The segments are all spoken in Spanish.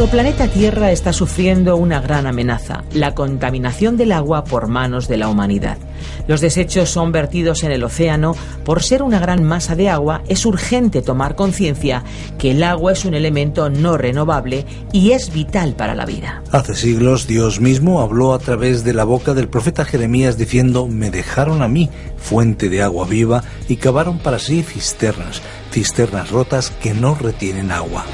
Nuestro planeta Tierra está sufriendo una gran amenaza, la contaminación del agua por manos de la humanidad. Los desechos son vertidos en el océano. Por ser una gran masa de agua, es urgente tomar conciencia que el agua es un elemento no renovable y es vital para la vida. Hace siglos Dios mismo habló a través de la boca del profeta Jeremías diciendo, me dejaron a mí fuente de agua viva y cavaron para sí cisternas, cisternas rotas que no retienen agua.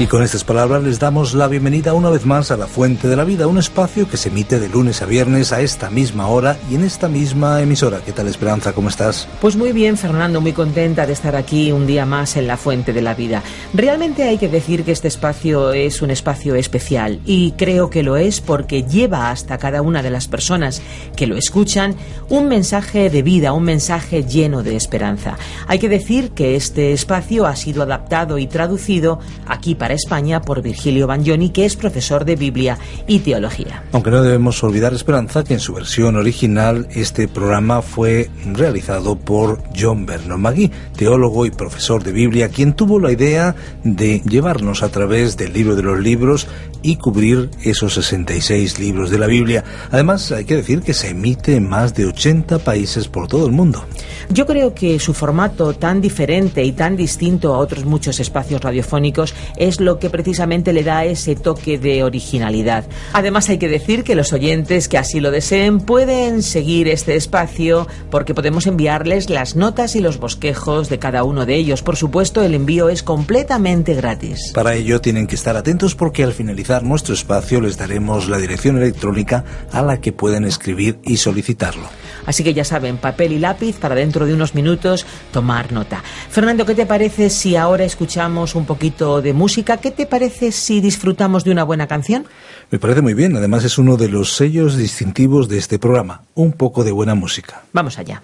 Y con estas palabras les damos la bienvenida una vez más a La Fuente de la Vida, un espacio que se emite de lunes a viernes a esta misma hora y en esta misma emisora. ¿Qué tal Esperanza? ¿Cómo estás? Pues muy bien, Fernando, muy contenta de estar aquí un día más en La Fuente de la Vida. Realmente hay que decir que este espacio es un espacio especial y creo que lo es porque lleva hasta cada una de las personas que lo escuchan un mensaje de vida, un mensaje lleno de esperanza. Hay que decir que este espacio ha sido adaptado y traducido aquí para España por Virgilio Bagnoni, que es profesor de Biblia y Teología. Aunque no debemos olvidar, Esperanza, que en su versión original este programa fue realizado por John Vernon Magui, teólogo y profesor de Biblia, quien tuvo la idea de llevarnos a través del libro de los libros y cubrir esos 66 libros de la Biblia. Además, hay que decir que se emite en más de 80 países por todo el mundo. Yo creo que su formato tan diferente y tan distinto a otros muchos espacios radiofónicos es lo que precisamente le da ese toque de originalidad. Además, hay que decir que los oyentes que así lo deseen pueden seguir este espacio porque podemos enviarles las notas y los bosquejos de cada uno de ellos. Por supuesto, el envío es completamente gratis. Para ello tienen que estar atentos porque al finalizar nuestro espacio les daremos la dirección electrónica a la que pueden escribir y solicitarlo. Así que ya saben, papel y lápiz para dentro de unos minutos tomar nota. Fernando, ¿qué te parece si ahora escuchamos un poquito de música? ¿Qué te parece si disfrutamos de una buena canción? Me parece muy bien, además es uno de los sellos distintivos de este programa, un poco de buena música. Vamos allá.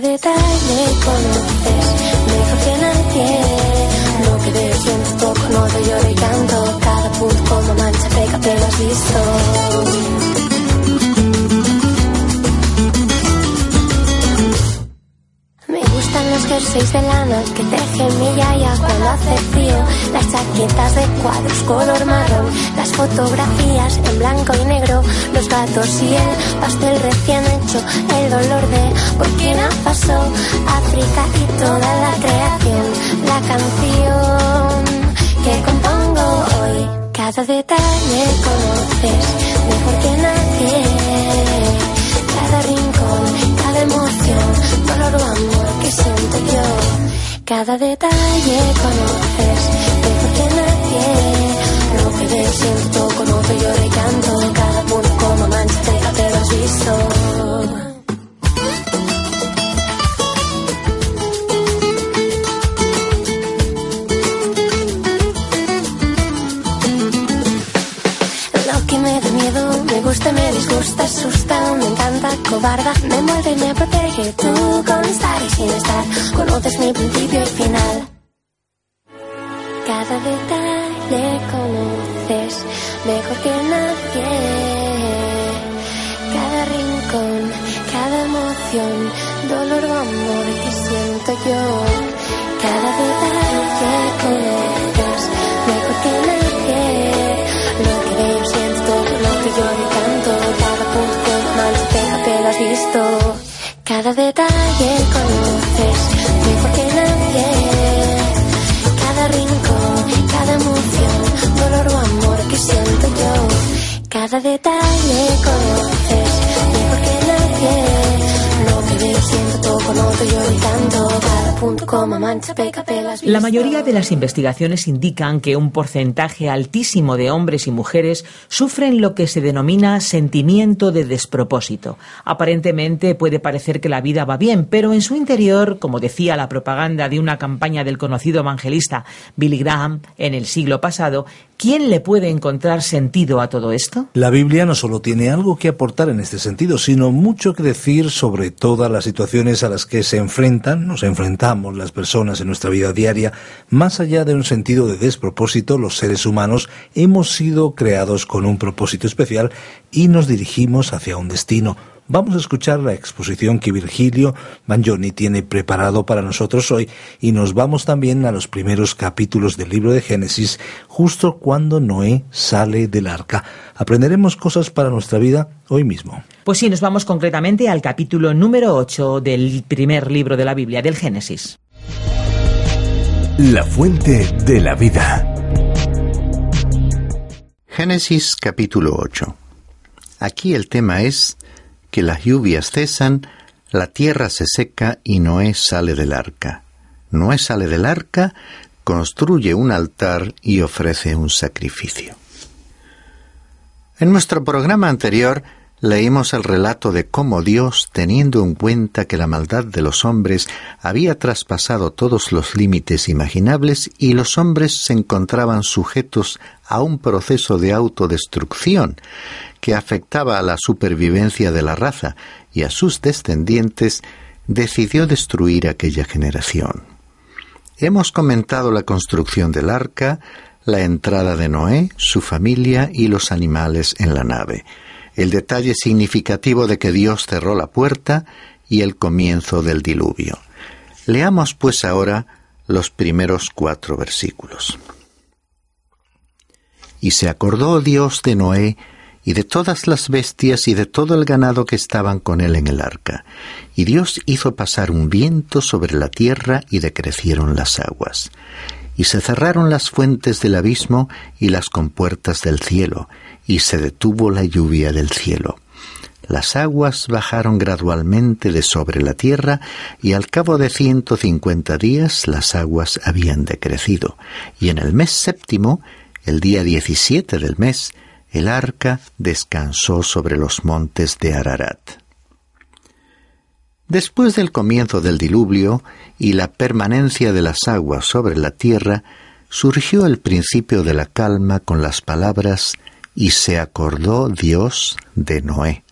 Cada detalle conoces mejor que nadie. No quedes siento poco, no te lloro y canto. Cada punto como mancha pega, te lo has visto. los jerseys de lana que teje mi yaya cuando hace chaquetas de cuadros color marrón, las fotografías en blanco y negro, los gatos y el pastel recién hecho, el dolor de Burkina Faso, África y toda la creación, la canción que compongo hoy. Cada detalle conoces mejor que nadie, cada rincón, cada emoción, dolor o amor que siento yo. Cada detalle conoces. Ves, siento, to pick up a La mayoría de las investigaciones indican que un porcentaje altísimo de hombres y mujeres sufren lo que se denomina sentimiento de despropósito. Aparentemente puede parecer que la vida va bien, pero en su interior, como decía la propaganda de una campaña del conocido evangelista Billy Graham en el siglo pasado, ¿quién le puede encontrar sentido a todo esto? La Biblia no solo tiene algo que aportar en este sentido, sino mucho que decir sobre todas las situaciones a las que se enfrentan, nos enfrentamos las personas en nuestra vida diaria. Más allá de un sentido de despropósito, los seres humanos hemos sido creados con un propósito especial y nos dirigimos hacia un destino. Vamos a escuchar la exposición que Virgilio Bagnoni tiene preparado para nosotros hoy y nos vamos también a los primeros capítulos del libro de Génesis, justo cuando Noé sale del arca. Aprenderemos cosas para nuestra vida hoy mismo. Pues sí, nos vamos concretamente al capítulo número 8 del primer libro de la Biblia, del Génesis. La fuente de la vida. Génesis capítulo 8. Aquí el tema es que las lluvias cesan, la tierra se seca y Noé sale del arca. Noé sale del arca, construye un altar y ofrece un sacrificio. En nuestro programa anterior leímos el relato de cómo Dios, teniendo en cuenta que la maldad de los hombres había traspasado todos los límites imaginables y los hombres se encontraban sujetos a un proceso de autodestrucción que afectaba a la supervivencia de la raza y a sus descendientes, decidió destruir aquella generación. Hemos comentado la construcción del arca, la entrada de Noé, su familia y los animales en la nave el detalle significativo de que Dios cerró la puerta y el comienzo del diluvio. Leamos pues ahora los primeros cuatro versículos. Y se acordó Dios de Noé y de todas las bestias y de todo el ganado que estaban con él en el arca. Y Dios hizo pasar un viento sobre la tierra y decrecieron las aguas. Y se cerraron las fuentes del abismo y las compuertas del cielo, y se detuvo la lluvia del cielo. Las aguas bajaron gradualmente de sobre la tierra y al cabo de ciento cincuenta días las aguas habían decrecido. Y en el mes séptimo, el día diecisiete del mes, el arca descansó sobre los montes de Ararat. Después del comienzo del diluvio y la permanencia de las aguas sobre la tierra, surgió el principio de la calma con las palabras y se acordó Dios de Noé.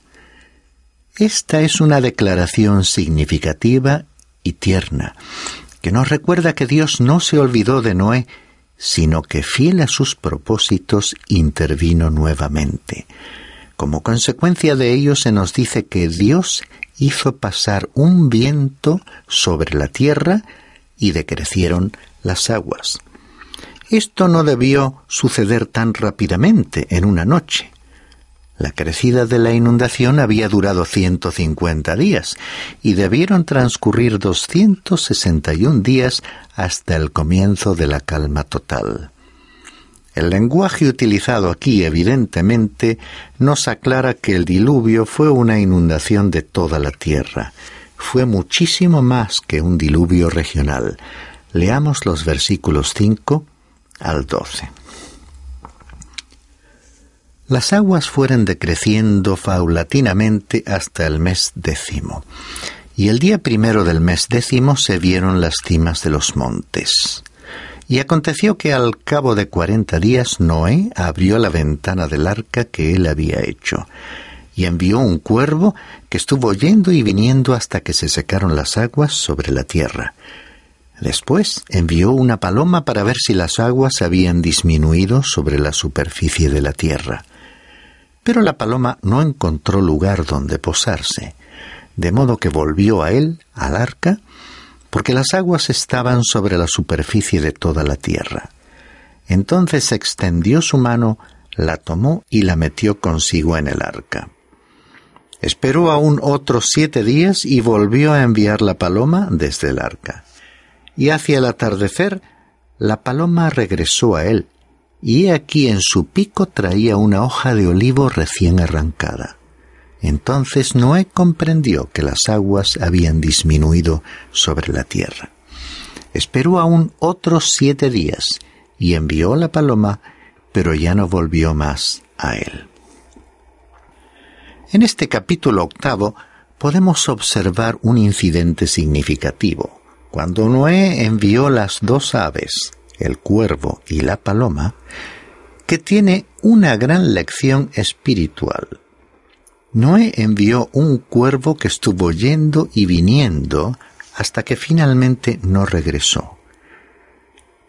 Esta es una declaración significativa y tierna, que nos recuerda que Dios no se olvidó de Noé, sino que fiel a sus propósitos intervino nuevamente. Como consecuencia de ello se nos dice que Dios hizo pasar un viento sobre la tierra y decrecieron las aguas. Esto no debió suceder tan rápidamente en una noche. La crecida de la inundación había durado 150 días y debieron transcurrir 261 días hasta el comienzo de la calma total. El lenguaje utilizado aquí evidentemente nos aclara que el diluvio fue una inundación de toda la tierra. Fue muchísimo más que un diluvio regional. Leamos los versículos 5 al 12. Las aguas fueron decreciendo paulatinamente hasta el mes décimo, y el día primero del mes décimo se vieron las cimas de los montes. Y aconteció que al cabo de cuarenta días Noé abrió la ventana del arca que él había hecho, y envió un cuervo que estuvo yendo y viniendo hasta que se secaron las aguas sobre la tierra. Después envió una paloma para ver si las aguas habían disminuido sobre la superficie de la tierra. Pero la paloma no encontró lugar donde posarse. de modo que volvió a él, al arca, porque las aguas estaban sobre la superficie de toda la tierra. Entonces extendió su mano, la tomó y la metió consigo en el arca. Esperó aún otros siete días y volvió a enviar la paloma desde el arca. Y hacia el atardecer, la paloma regresó a él, y he aquí en su pico traía una hoja de olivo recién arrancada. Entonces Noé comprendió que las aguas habían disminuido sobre la tierra. Esperó aún otros siete días y envió la paloma, pero ya no volvió más a él. En este capítulo octavo podemos observar un incidente significativo. Cuando Noé envió las dos aves, el cuervo y la paloma, que tiene una gran lección espiritual. Noé envió un cuervo que estuvo yendo y viniendo hasta que finalmente no regresó.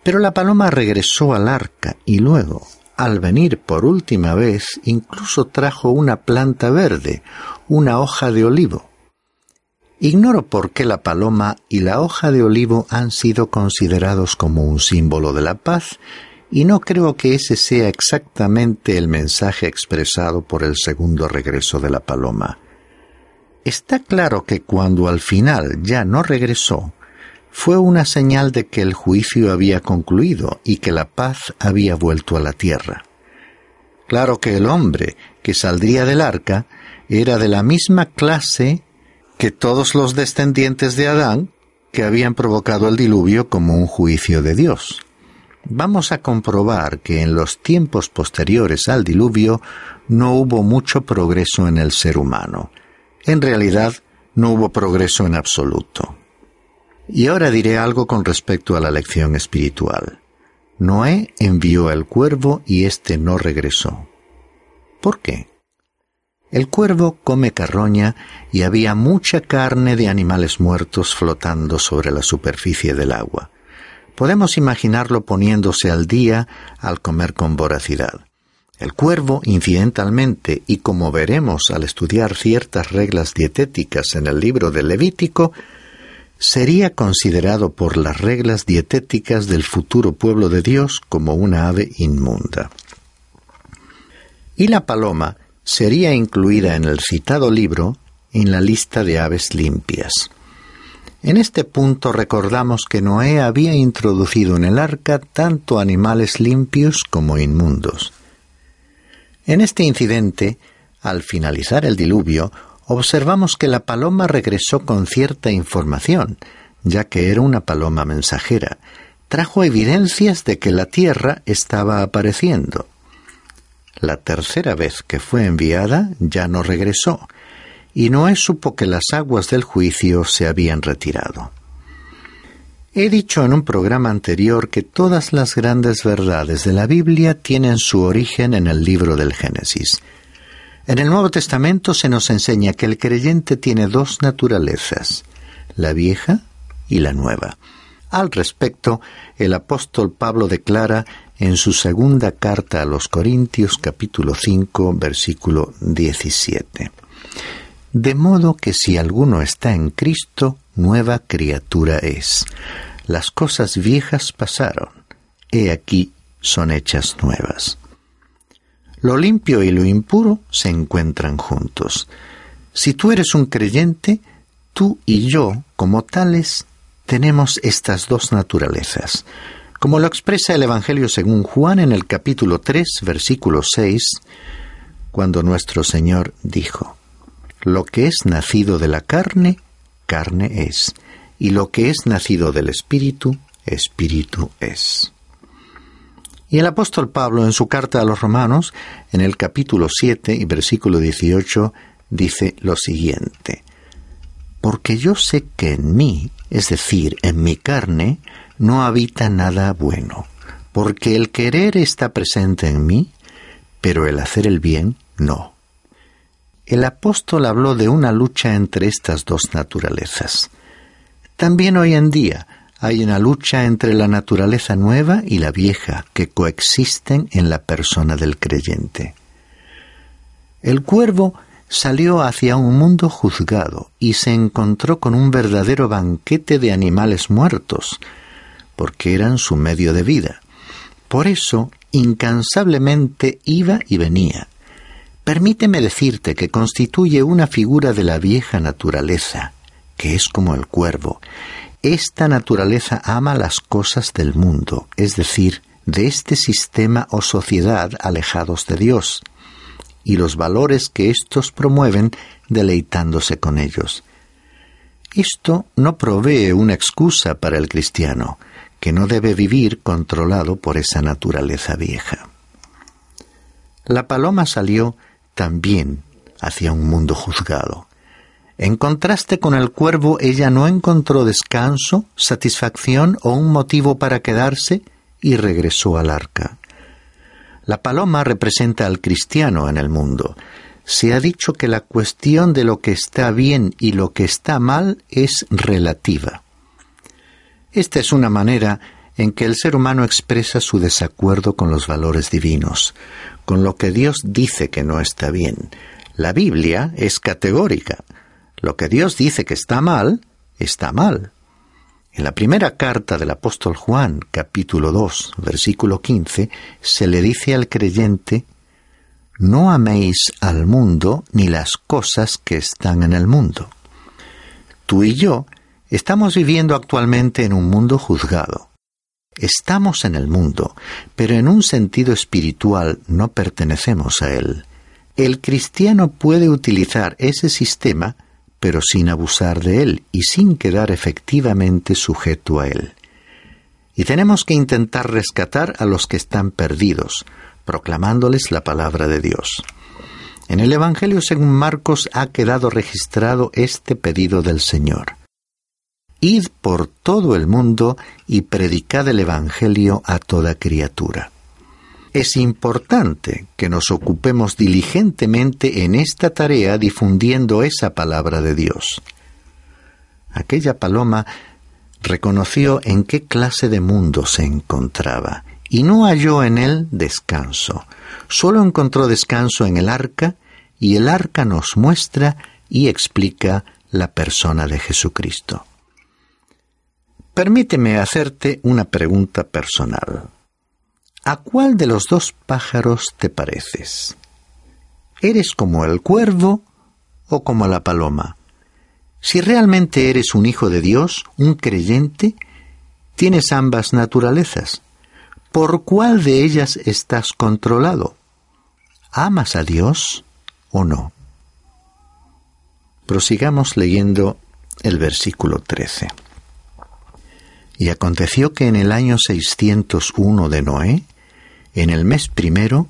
Pero la paloma regresó al arca y luego, al venir por última vez, incluso trajo una planta verde, una hoja de olivo. Ignoro por qué la paloma y la hoja de olivo han sido considerados como un símbolo de la paz y no creo que ese sea exactamente el mensaje expresado por el segundo regreso de la paloma. Está claro que cuando al final ya no regresó, fue una señal de que el juicio había concluido y que la paz había vuelto a la tierra. Claro que el hombre que saldría del arca era de la misma clase que todos los descendientes de Adán que habían provocado el diluvio como un juicio de Dios vamos a comprobar que en los tiempos posteriores al diluvio no hubo mucho progreso en el ser humano. En realidad, no hubo progreso en absoluto. Y ahora diré algo con respecto a la lección espiritual. Noé envió al cuervo y éste no regresó. ¿Por qué? El cuervo come carroña y había mucha carne de animales muertos flotando sobre la superficie del agua. Podemos imaginarlo poniéndose al día al comer con voracidad. El cuervo, incidentalmente, y como veremos al estudiar ciertas reglas dietéticas en el libro del Levítico, sería considerado por las reglas dietéticas del futuro pueblo de Dios como una ave inmunda. Y la paloma sería incluida en el citado libro en la lista de aves limpias. En este punto recordamos que Noé había introducido en el arca tanto animales limpios como inmundos. En este incidente, al finalizar el diluvio, observamos que la paloma regresó con cierta información, ya que era una paloma mensajera. Trajo evidencias de que la tierra estaba apareciendo. La tercera vez que fue enviada ya no regresó, y Noé supo que las aguas del juicio se habían retirado. He dicho en un programa anterior que todas las grandes verdades de la Biblia tienen su origen en el libro del Génesis. En el Nuevo Testamento se nos enseña que el creyente tiene dos naturalezas, la vieja y la nueva. Al respecto, el apóstol Pablo declara en su segunda carta a los Corintios capítulo 5 versículo 17. De modo que si alguno está en Cristo, nueva criatura es. Las cosas viejas pasaron, he aquí son hechas nuevas. Lo limpio y lo impuro se encuentran juntos. Si tú eres un creyente, tú y yo, como tales, tenemos estas dos naturalezas. Como lo expresa el Evangelio según Juan en el capítulo 3, versículo 6, cuando nuestro Señor dijo, lo que es nacido de la carne, carne es, y lo que es nacido del Espíritu, Espíritu es. Y el apóstol Pablo en su carta a los romanos, en el capítulo 7 y versículo 18, dice lo siguiente, Porque yo sé que en mí, es decir, en mi carne, no habita nada bueno, porque el querer está presente en mí, pero el hacer el bien no. El apóstol habló de una lucha entre estas dos naturalezas. También hoy en día hay una lucha entre la naturaleza nueva y la vieja que coexisten en la persona del creyente. El cuervo salió hacia un mundo juzgado y se encontró con un verdadero banquete de animales muertos, porque eran su medio de vida. Por eso, incansablemente iba y venía. Permíteme decirte que constituye una figura de la vieja naturaleza, que es como el cuervo. Esta naturaleza ama las cosas del mundo, es decir, de este sistema o sociedad alejados de Dios y los valores que éstos promueven deleitándose con ellos. Esto no provee una excusa para el cristiano, que no debe vivir controlado por esa naturaleza vieja. La paloma salió también hacia un mundo juzgado. En contraste con el cuervo, ella no encontró descanso, satisfacción o un motivo para quedarse y regresó al arca. La paloma representa al cristiano en el mundo. Se ha dicho que la cuestión de lo que está bien y lo que está mal es relativa. Esta es una manera en que el ser humano expresa su desacuerdo con los valores divinos, con lo que Dios dice que no está bien. La Biblia es categórica. Lo que Dios dice que está mal, está mal. En la primera carta del apóstol Juan, capítulo 2, versículo 15, se le dice al creyente, No améis al mundo ni las cosas que están en el mundo. Tú y yo estamos viviendo actualmente en un mundo juzgado. Estamos en el mundo, pero en un sentido espiritual no pertenecemos a él. El cristiano puede utilizar ese sistema pero sin abusar de él y sin quedar efectivamente sujeto a él. Y tenemos que intentar rescatar a los que están perdidos, proclamándoles la palabra de Dios. En el Evangelio según Marcos ha quedado registrado este pedido del Señor. Id por todo el mundo y predicad el Evangelio a toda criatura es importante que nos ocupemos diligentemente en esta tarea difundiendo esa palabra de Dios. Aquella paloma reconoció en qué clase de mundo se encontraba y no halló en él descanso. Solo encontró descanso en el arca y el arca nos muestra y explica la persona de Jesucristo. Permíteme hacerte una pregunta personal. ¿A cuál de los dos pájaros te pareces? ¿Eres como el cuervo o como la paloma? Si realmente eres un hijo de Dios, un creyente, tienes ambas naturalezas. ¿Por cuál de ellas estás controlado? ¿Amas a Dios o no? Prosigamos leyendo el versículo 13. Y aconteció que en el año 601 de Noé, en el mes primero,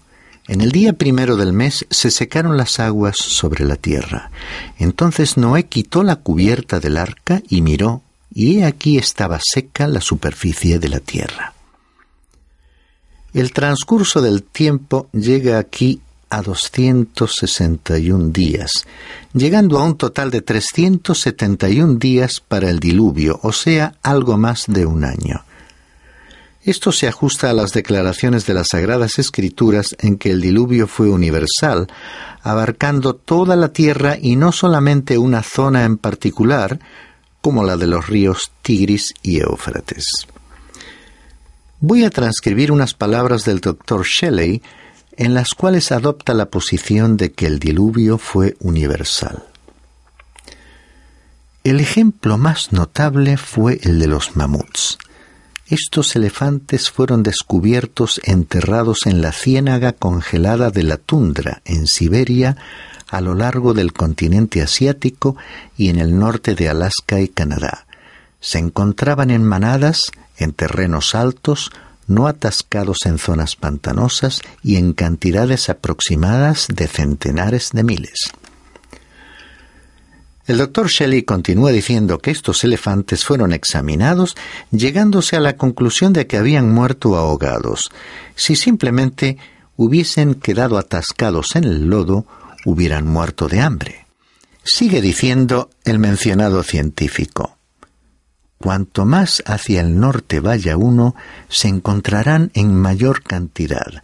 en el día primero del mes se secaron las aguas sobre la tierra. Entonces Noé quitó la cubierta del arca y miró, y he aquí estaba seca la superficie de la tierra. El transcurso del tiempo llega aquí a 261 días, llegando a un total de 371 días para el diluvio, o sea, algo más de un año. Esto se ajusta a las declaraciones de las Sagradas Escrituras en que el diluvio fue universal, abarcando toda la tierra y no solamente una zona en particular, como la de los ríos Tigris y Éufrates. Voy a transcribir unas palabras del doctor Shelley en las cuales adopta la posición de que el diluvio fue universal. El ejemplo más notable fue el de los mamuts. Estos elefantes fueron descubiertos enterrados en la ciénaga congelada de la tundra en Siberia, a lo largo del continente asiático y en el norte de Alaska y Canadá. Se encontraban en manadas, en terrenos altos, no atascados en zonas pantanosas y en cantidades aproximadas de centenares de miles. El doctor Shelley continúa diciendo que estos elefantes fueron examinados, llegándose a la conclusión de que habían muerto ahogados. Si simplemente hubiesen quedado atascados en el lodo, hubieran muerto de hambre. Sigue diciendo el mencionado científico. Cuanto más hacia el norte vaya uno, se encontrarán en mayor cantidad.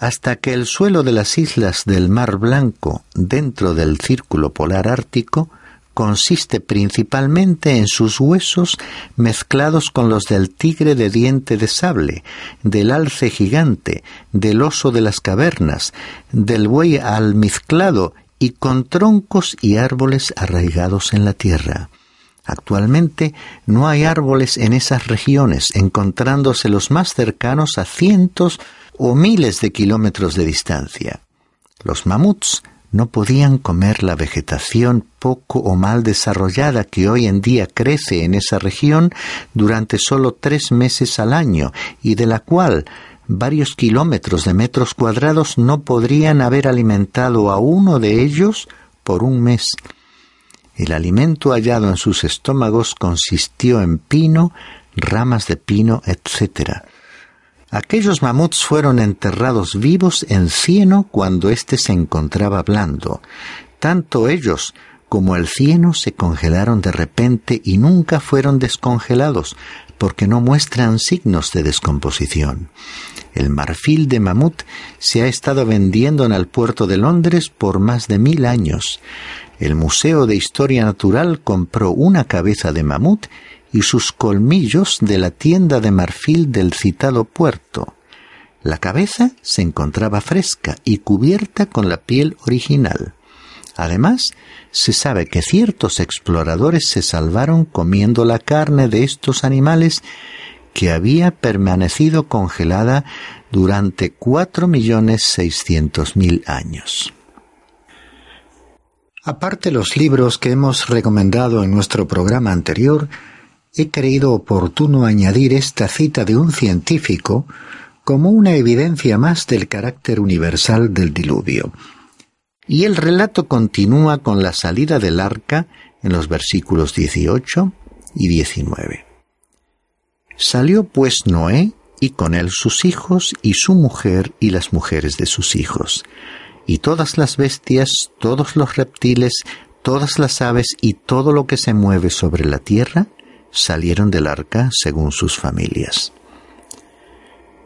hasta que el suelo de las islas del Mar Blanco, dentro del círculo polar ártico, consiste principalmente en sus huesos mezclados con los del tigre de diente de sable, del alce gigante, del oso de las cavernas, del buey almizclado y con troncos y árboles arraigados en la tierra. Actualmente no hay árboles en esas regiones, encontrándose los más cercanos a cientos o miles de kilómetros de distancia. Los mamuts no podían comer la vegetación poco o mal desarrollada que hoy en día crece en esa región durante solo tres meses al año y de la cual varios kilómetros de metros cuadrados no podrían haber alimentado a uno de ellos por un mes. El alimento hallado en sus estómagos consistió en pino, ramas de pino, etc. Aquellos mamuts fueron enterrados vivos en cieno cuando éste se encontraba blando. Tanto ellos como el cieno se congelaron de repente y nunca fueron descongelados, porque no muestran signos de descomposición. El marfil de mamut se ha estado vendiendo en el puerto de Londres por más de mil años. El Museo de Historia Natural compró una cabeza de mamut y sus colmillos de la tienda de marfil del citado puerto. La cabeza se encontraba fresca y cubierta con la piel original. Además, se sabe que ciertos exploradores se salvaron comiendo la carne de estos animales que había permanecido congelada durante cuatro millones seiscientos mil años. Aparte los libros que hemos recomendado en nuestro programa anterior, he creído oportuno añadir esta cita de un científico como una evidencia más del carácter universal del diluvio. Y el relato continúa con la salida del arca en los versículos 18 y 19. Salió pues Noé y con él sus hijos y su mujer y las mujeres de sus hijos, y todas las bestias, todos los reptiles, todas las aves y todo lo que se mueve sobre la tierra, salieron del arca según sus familias.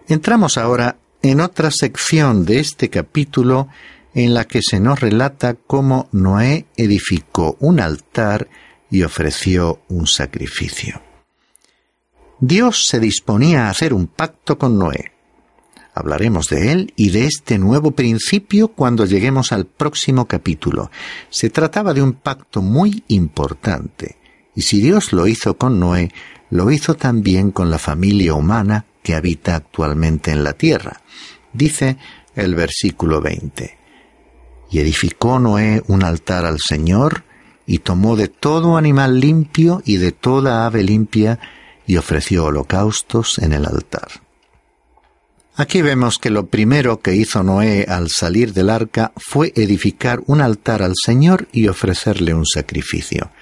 Entramos ahora en otra sección de este capítulo en la que se nos relata cómo Noé edificó un altar y ofreció un sacrificio. Dios se disponía a hacer un pacto con Noé. Hablaremos de él y de este nuevo principio cuando lleguemos al próximo capítulo. Se trataba de un pacto muy importante y si Dios lo hizo con Noé, lo hizo también con la familia humana que habita actualmente en la tierra. Dice el versículo 20. Y edificó Noé un altar al Señor, y tomó de todo animal limpio y de toda ave limpia, y ofreció holocaustos en el altar. Aquí vemos que lo primero que hizo Noé al salir del arca fue edificar un altar al Señor y ofrecerle un sacrificio.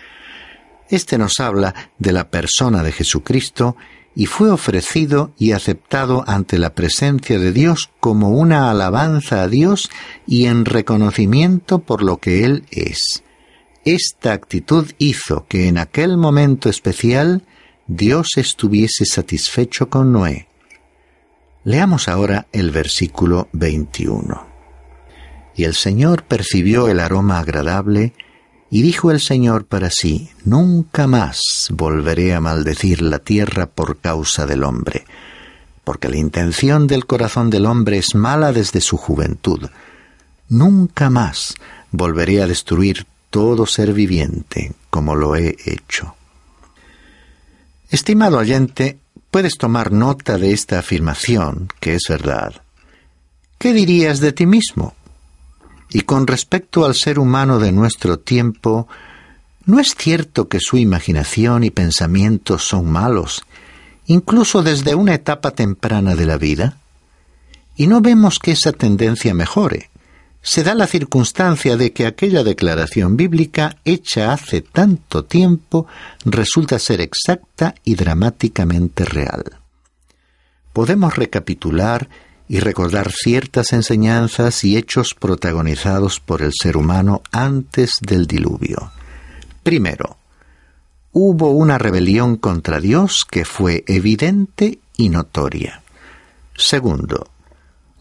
Este nos habla de la persona de Jesucristo y fue ofrecido y aceptado ante la presencia de Dios como una alabanza a Dios y en reconocimiento por lo que Él es. Esta actitud hizo que en aquel momento especial Dios estuviese satisfecho con Noé. Leamos ahora el versículo 21. Y el Señor percibió el aroma agradable, y dijo el Señor para sí, Nunca más volveré a maldecir la tierra por causa del hombre, porque la intención del corazón del hombre es mala desde su juventud. Nunca más volveré a destruir todo ser viviente como lo he hecho. Estimado oyente, puedes tomar nota de esta afirmación, que es verdad. ¿Qué dirías de ti mismo? Y con respecto al ser humano de nuestro tiempo, ¿no es cierto que su imaginación y pensamientos son malos, incluso desde una etapa temprana de la vida? Y no vemos que esa tendencia mejore. Se da la circunstancia de que aquella declaración bíblica hecha hace tanto tiempo resulta ser exacta y dramáticamente real. Podemos recapitular y recordar ciertas enseñanzas y hechos protagonizados por el ser humano antes del diluvio. Primero, hubo una rebelión contra Dios que fue evidente y notoria. Segundo,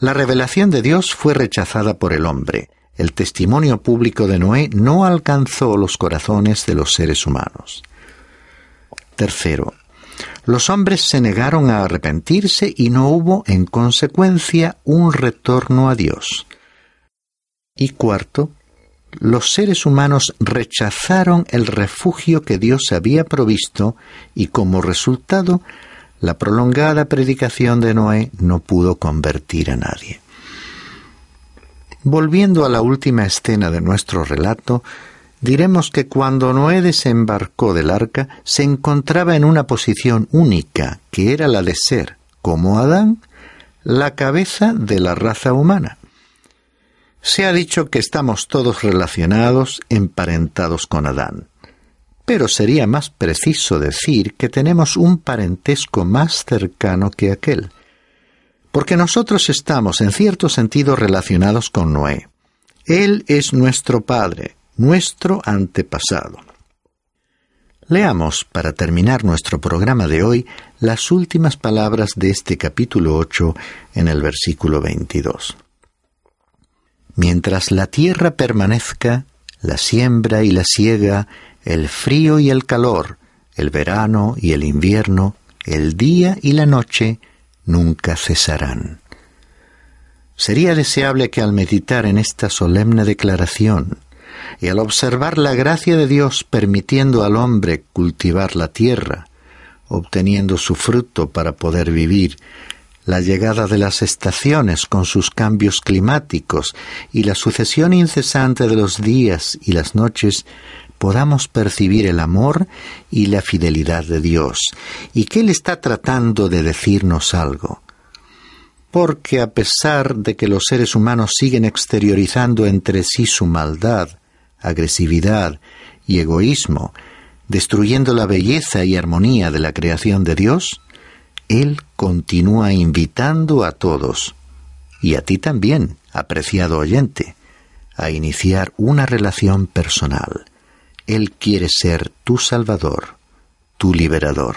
La revelación de Dios fue rechazada por el hombre. El testimonio público de Noé no alcanzó los corazones de los seres humanos. Tercero, los hombres se negaron a arrepentirse y no hubo, en consecuencia, un retorno a Dios. Y cuarto, los seres humanos rechazaron el refugio que Dios había provisto y como resultado, la prolongada predicación de Noé no pudo convertir a nadie. Volviendo a la última escena de nuestro relato, diremos que cuando Noé desembarcó del arca se encontraba en una posición única, que era la de ser, como Adán, la cabeza de la raza humana. Se ha dicho que estamos todos relacionados, emparentados con Adán. Pero sería más preciso decir que tenemos un parentesco más cercano que aquel, porque nosotros estamos en cierto sentido relacionados con Noé. Él es nuestro Padre, nuestro antepasado. Leamos, para terminar nuestro programa de hoy, las últimas palabras de este capítulo 8 en el versículo 22. Mientras la tierra permanezca, la siembra y la siega, el frío y el calor, el verano y el invierno, el día y la noche, nunca cesarán. Sería deseable que al meditar en esta solemne declaración y al observar la gracia de Dios permitiendo al hombre cultivar la tierra, obteniendo su fruto para poder vivir, la llegada de las estaciones con sus cambios climáticos y la sucesión incesante de los días y las noches, podamos percibir el amor y la fidelidad de Dios, y que Él está tratando de decirnos algo. Porque a pesar de que los seres humanos siguen exteriorizando entre sí su maldad, agresividad y egoísmo, destruyendo la belleza y armonía de la creación de Dios, Él continúa invitando a todos, y a ti también, apreciado oyente, a iniciar una relación personal. Él quiere ser tu Salvador, tu liberador.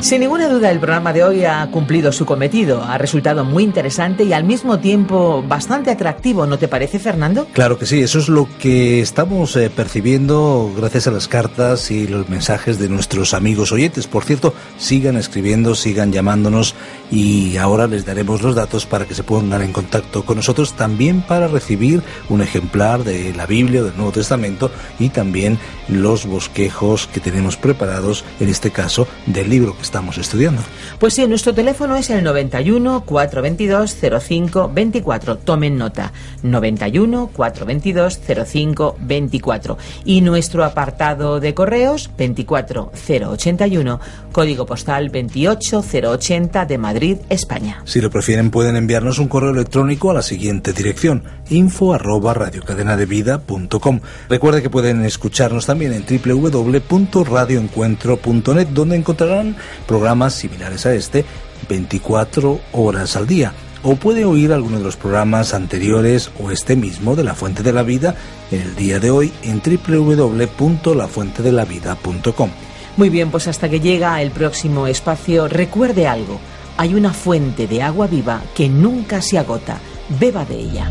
Sin ninguna duda el programa de hoy ha cumplido su cometido, ha resultado muy interesante y al mismo tiempo bastante atractivo, ¿no te parece Fernando? Claro que sí, eso es lo que estamos eh, percibiendo gracias a las cartas y los mensajes de nuestros amigos oyentes. Por cierto, sigan escribiendo, sigan llamándonos y ahora les daremos los datos para que se pongan en contacto con nosotros también para recibir un ejemplar de la Biblia del Nuevo Testamento y también los bosquejos que tenemos preparados, en este caso del libro que estamos estudiando. Pues sí, nuestro teléfono es el 91 422 05 24. Tomen nota. 91 422 05 24. Y nuestro apartado de correos 24081, código postal 28080 de Madrid, España. Si lo prefieren pueden enviarnos un correo electrónico a la siguiente dirección: info arroba radiocadenadevida.com. Recuerde que pueden escucharnos también en www.radioencuentro.net donde encontrarán programas similares a este 24 horas al día. O puede oír alguno de los programas anteriores o este mismo de La Fuente de la Vida el día de hoy en www.lafuentedelavida.com. Muy bien, pues hasta que llega el próximo espacio, recuerde algo. Hay una fuente de agua viva que nunca se agota. Beba de ella.